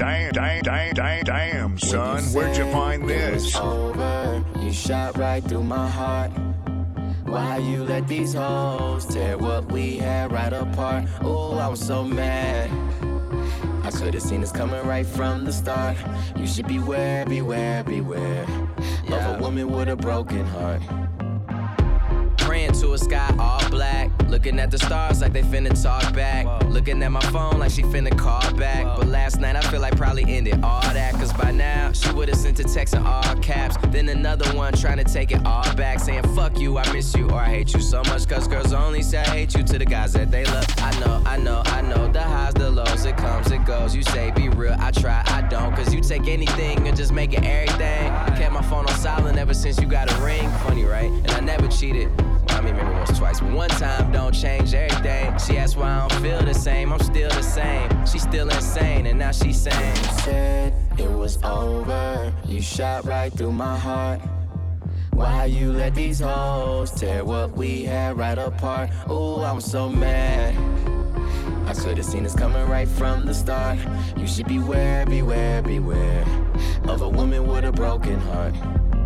damn, damn, damn, damn, damn, son, where'd you find this? Over, you shot right through my heart. Why you let these hoes tear what we had right apart? Oh, I was so mad. I could have seen this coming right from the start. You should beware, beware, beware of a woman with a broken heart. Praying to a sky all black. Looking at the stars like they finna talk back. Looking at my phone like she finna call back. But last ended all that. Cause by now she would've sent a text in all caps. Then another one trying to take it all back. Saying fuck you, I miss you, or I hate you so much. Cause girls only say I hate you to the guys that they love. I know, I know, I know. The highs, the lows, it comes, it goes. You say be real, I try, I don't. Cause you take anything and just make it everything. I Kept my phone on silent ever since you got a ring. Funny, right? And I never cheated. I mean, maybe once, twice, but one time don't change everything. She asked why I don't feel the same. I'm still the same. She's still insane, and now she's saying, Said it was over. You shot right through my heart. Why you let these hoes tear what we had right apart? Oh, I'm so mad. I could have seen this coming right from the start. You should beware, beware, beware of a woman with a broken heart.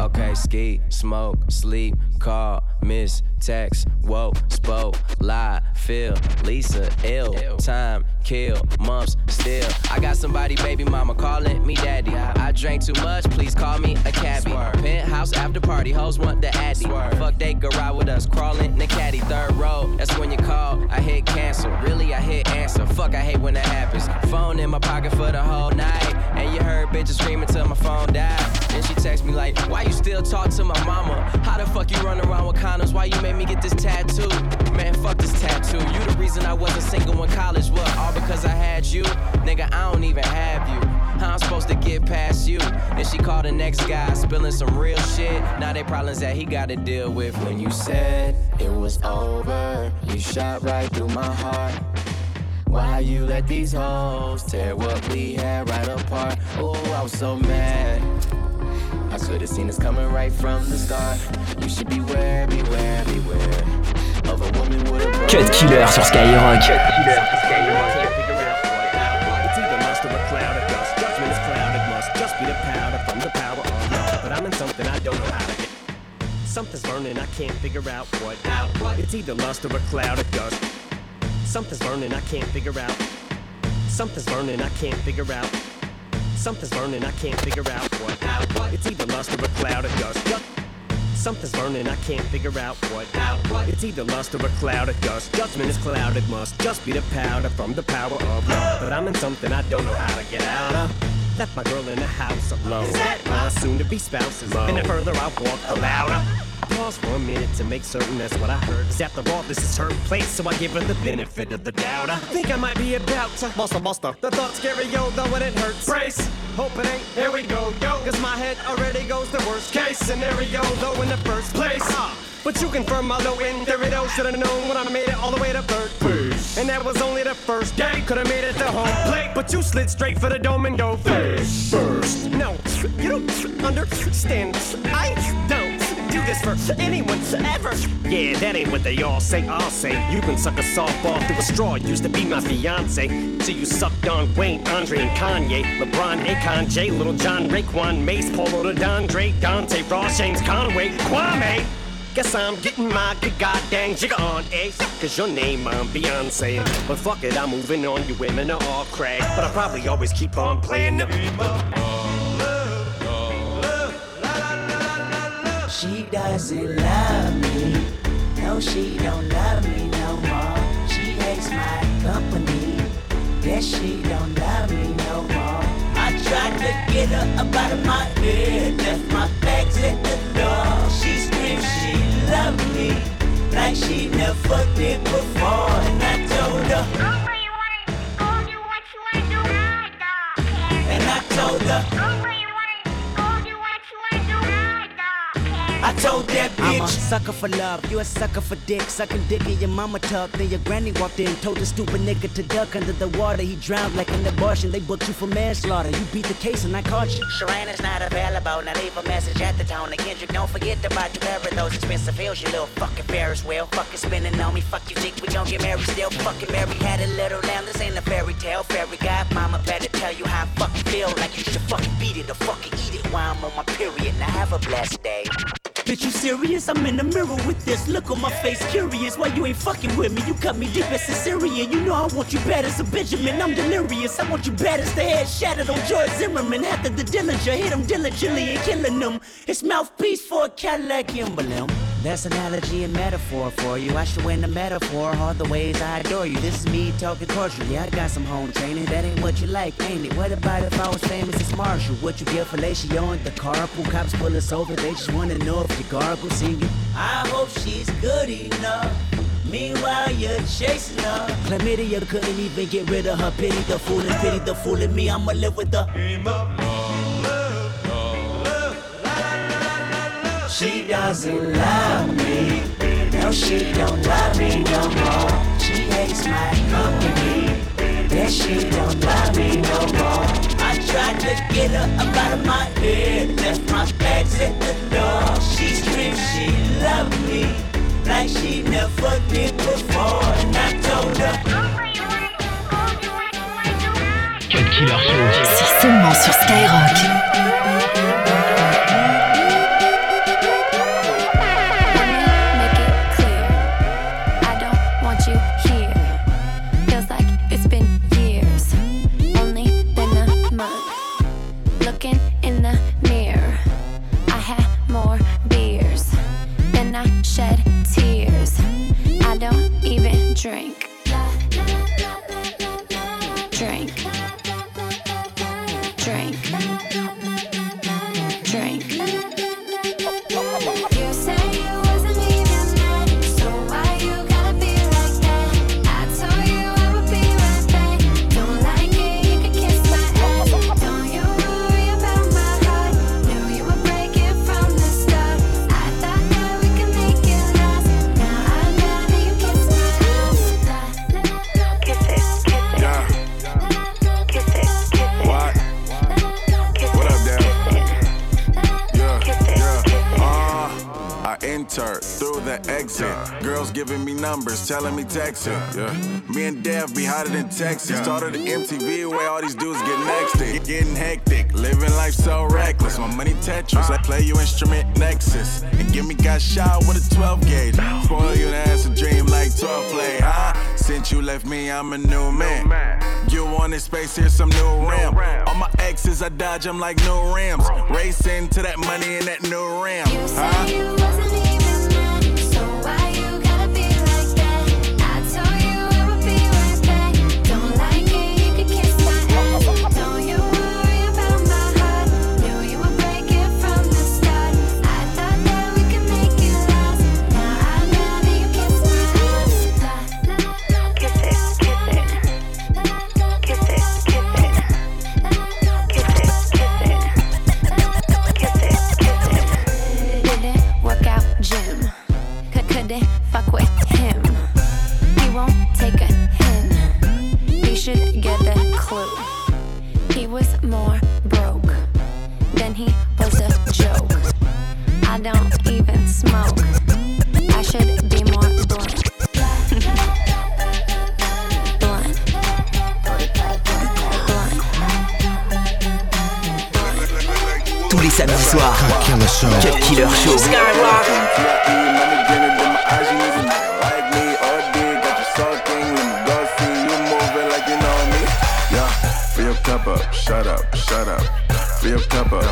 Okay, ski, smoke, sleep, call, miss, text, woke, spoke, lie, feel, Lisa, ill, time, kill, months, still. I got somebody, baby mama, calling me daddy. I drank too much, please call me a cabbie. Penthouse after party, hoes want the addy. Fuck, they go ride with us, crawling in the caddy. Third row, that's when you call, I hit cancel. Really, I hit answer. Fuck, I hate when that happens. Phone in my pocket for the whole night. And you heard bitches screaming till my phone died. Then she text me like, why you still talk to my mama? How the fuck you run around with condoms? Why you made me get this tattoo? Man, fuck this tattoo. You the reason I wasn't single in college. What, all because I had you? Nigga, I don't even have you. How I'm supposed to get past you? Then she called the next guy, spilling some real shit. Now they problems that he gotta deal with when you said Said it was over. You shot right through my heart. Why you let these hoes tear what we had right apart? Oh, I was so mad. I could have seen this coming right from the start. You should beware, beware, beware of a woman with a broken Cut Killer sur Skyrock. It's either lust or a cloud of dust. Judgment is cloud, it must just be the powder from the power of love. But I'm in something I don't know how to get. Something's burning, I can't figure out what. Out what? It's either lust or a cloud of dust. Something's burning, I can't figure out. Something's burning, I can't figure out. Something's burning, I can't figure out what. Out what? It's either lust or a cloud of dust. Something's burning, I can't figure out what. Out what? It's either lust or a cloud of dust. Judgment is clouded, must just be the powder from the power of love. But I'm in something I don't know how to get out of. Left my girl in the house alone. My soon to be spouses. And the further I walk, the louder. Pause for a minute to make certain that's what I heard. Cause after all, this is her place, so I give her the benefit of the doubt. I think I might be about to buster buster. The thought scary, yo, though when it hurts. Brace, hope it ain't. Here we go, yo. Cause my head already goes the worst case scenario, though in the first place. Ah, but you confirm my low end theory, though. Should've known when I made it all the way to third base. And that was only the first day. Could've made it to home plate, but you slid straight for the dome and go face first. No, you don't understand. I don't do this for anyone ever. Yeah, that ain't what they all say. I'll say you can suck a softball through a straw. Used to be my fiance, so you sucked on Wayne, Andre, and Kanye, LeBron, Akon, Jay, Lil Jon, Raekwon, Mase, Polo, Dondre, Dante, Ross, James, Conway, Kwame. Guess I'm getting my goddamn jigger on, eh? Cause your name on Beyonce. But fuck it, I'm moving on. You women are all crack. But I probably always keep on playing the. She doesn't love me. No, she don't love me no more. She hates my company. Yes, she don't love me no more. I tried to get her up out of my head. Left my bags at sucker for love, you a sucker for dick. Sucking dick in your mama tub. Then your granny walked in, told the stupid nigga to duck under the water. He drowned like an abortion. They booked you for manslaughter. You beat the case and I caught you. Sharon is not available. Now leave a message at the tone. Kendrick, don't forget to buy of those expensive heels. You little fucking Ferris wheel. Fucking spinning on me. Fuck you, think we gon' get married still. Fucking married. Had a little lamb. This ain't a fairy tale. Fairy godmama better tell you how I fucking feel. Like you should fucking beat it or fucking eat it while I'm on my period. Now have a blessed day. Bitch, you serious? I'm in the mirror with this. Look on my face, curious. Why you ain't fucking with me? You cut me deep as a Syrian. You know I want you bad as a Benjamin. I'm delirious. I want you bad as the head shattered on George Zimmerman. After the Dillinger, hit him diligently and killing him. His mouthpiece for a Cadillac emblem. That's analogy and metaphor for you. I should win the metaphor. All the ways I adore you. This is me talking culture. Yeah, I got some home training. That ain't what you like, ain't it? What about if I was famous as Marshall? What you give fellatio in the carpool? Cops pull us over. They just wanna know if you gargle singing. I hope she's good enough. Meanwhile, you're chasing her. Chlamydia couldn't even get rid of her. Pity the fool and pity the fool in me. I'ma live with the. She doesn't love me. No, she don't love me no more. She hates my company. Yeah, she don't love me no more. I tried to get her up out of my head. Left my bags at the door. She screams she loved me. Like she never did before. And I told her. Killer Show. C'est seulement sur Skyrock. Looking in the mirror. I had more beers. Then I shed tears. I don't even drink. Through the exit. Girls giving me numbers, telling me text it. Yeah. Me and Dev be hotter than Texas. Started the MTV where all these dudes get next it. Getting hectic, living life so reckless. My money Tetris, I play you instrument Nexus. And give me got shot with a 12 gauge. Spoil you, that's a dream like 12 play, huh? Since you left me, I'm a new man. You wanted space, here's some new ram. All my exes, I dodge them like new rams. Racing to that money in that new ram. You Huh? Samedis soirs. Cut Killer Show. Shut up, shut up,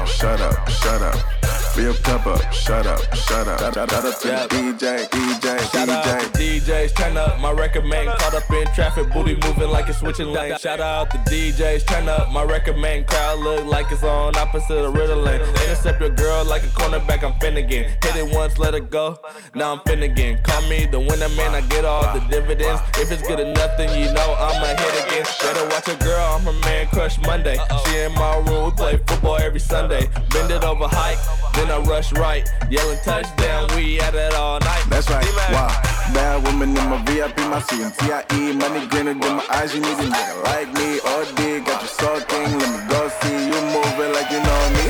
shut up, shut up. Fill your cup up, shut up, shut up. Shout out to the DJ, DJ, Shout out DJ. to DJs, turn up my record man. Caught up in traffic, booty moving like it's switching lanes. Shout out to DJs, turn up my record man. Crowd look like it's on opposite of Ritalin. Intercept your girl like a cornerback, I'm Finnegan. Hit it once, let it go. Now I'm Finnegan. Call me the winner man, I get all the dividends. If it's good enough, then you know I'ma hit again. Better watch your girl, I'm her man crush Monday. She in my room, we play football every Sunday. Bend it over hike, then I rush right. Yelling touchdown, we at it all night. That's right. Wow. Bad woman in my VIP, my CMTIE. Money grinning in my eyes. You need a nigga like me. All day, got you sulking. Let me go see you moving like you know me.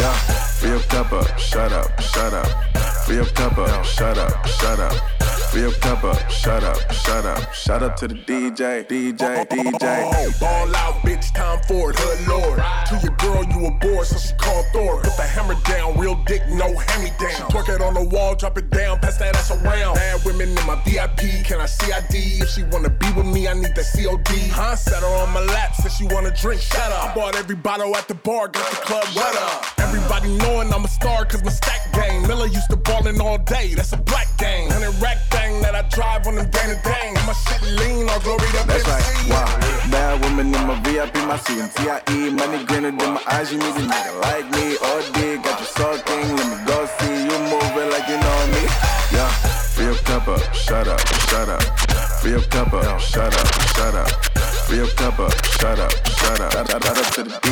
Yeah. Fill up. Shut up. Shut up. Your up, shut up, shut up. Fill your shut up, shut up. Shout out to the DJ, DJ, DJ. Ball out, bitch, time for it, hood lord. To your girl, you a bore, so she called Thor. Put the hammer down, real dick, no hammy down. Twerk it on the wall, drop it down, pass that ass around. Bad women in my VIP, can I CID? If she wanna be with me, I need that COD. Huh? Set her on my lap, said she wanna drink, shut up. I bought every bottle at the bar, got the club wet up. Everybody knowing I'm a star, cause my stack game. Miller used to ballin' all day, that's a black game. And Hundred rack thing that I drive on them day to day. My shit lean, all glory to That's right, wow. Bad woman in my VIP, my C and TIE. Money greener than my eyes, you need a nigga like me. OD, got you sulking, let me go see you moving like you know me. Yeah, cup up, shut up, shut up. Fill your cup up, shut up, shut up. Cup up, shut up, shut up. Shout out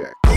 Check.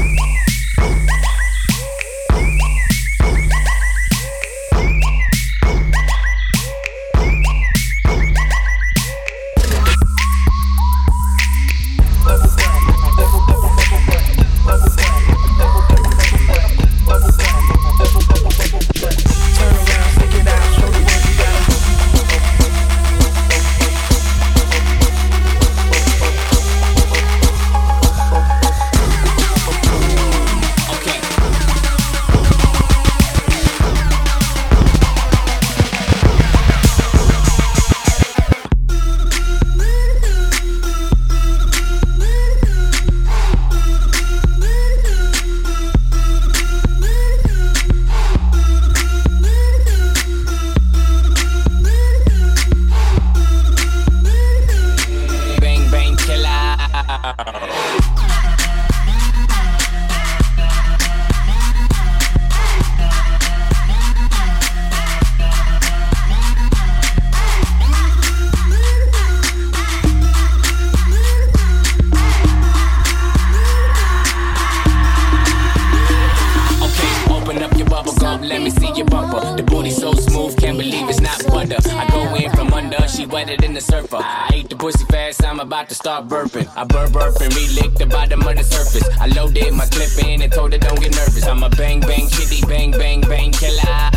About to start burping. I burp burp and re-lick the bottom of the surface. I loaded my clip in and told her don't get nervous. I'm a bang bang kitty, bang bang bang killer.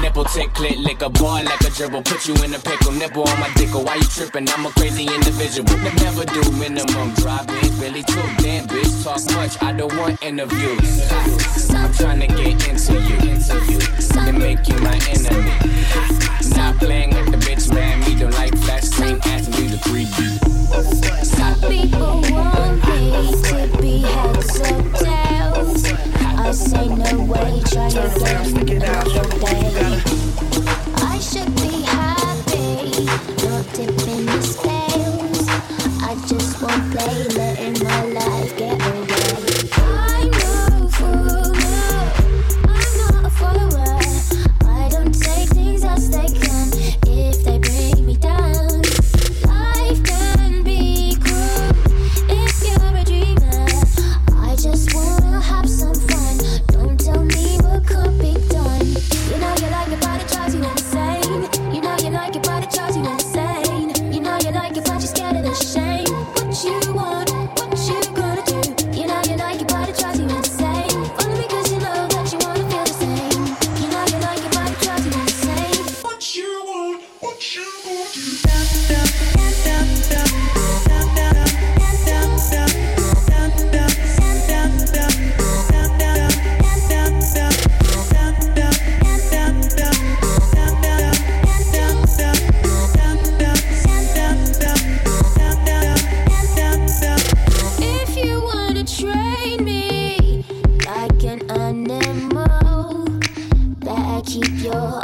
Nipple tick clit, lick a boy like a dribble. Put you in a pickle, nipple on my dick. Why you tripping? I'm a crazy individual. Never do minimum drop it. Really too damn bitch. Talk much, I don't want interviews. I'm trying to get into you. To make you my enemy. Not playing with the bitch, man. Me don't like flat screen, asking you to 3D. Some people want me to be held so down. I say no way, try again another day. I keep your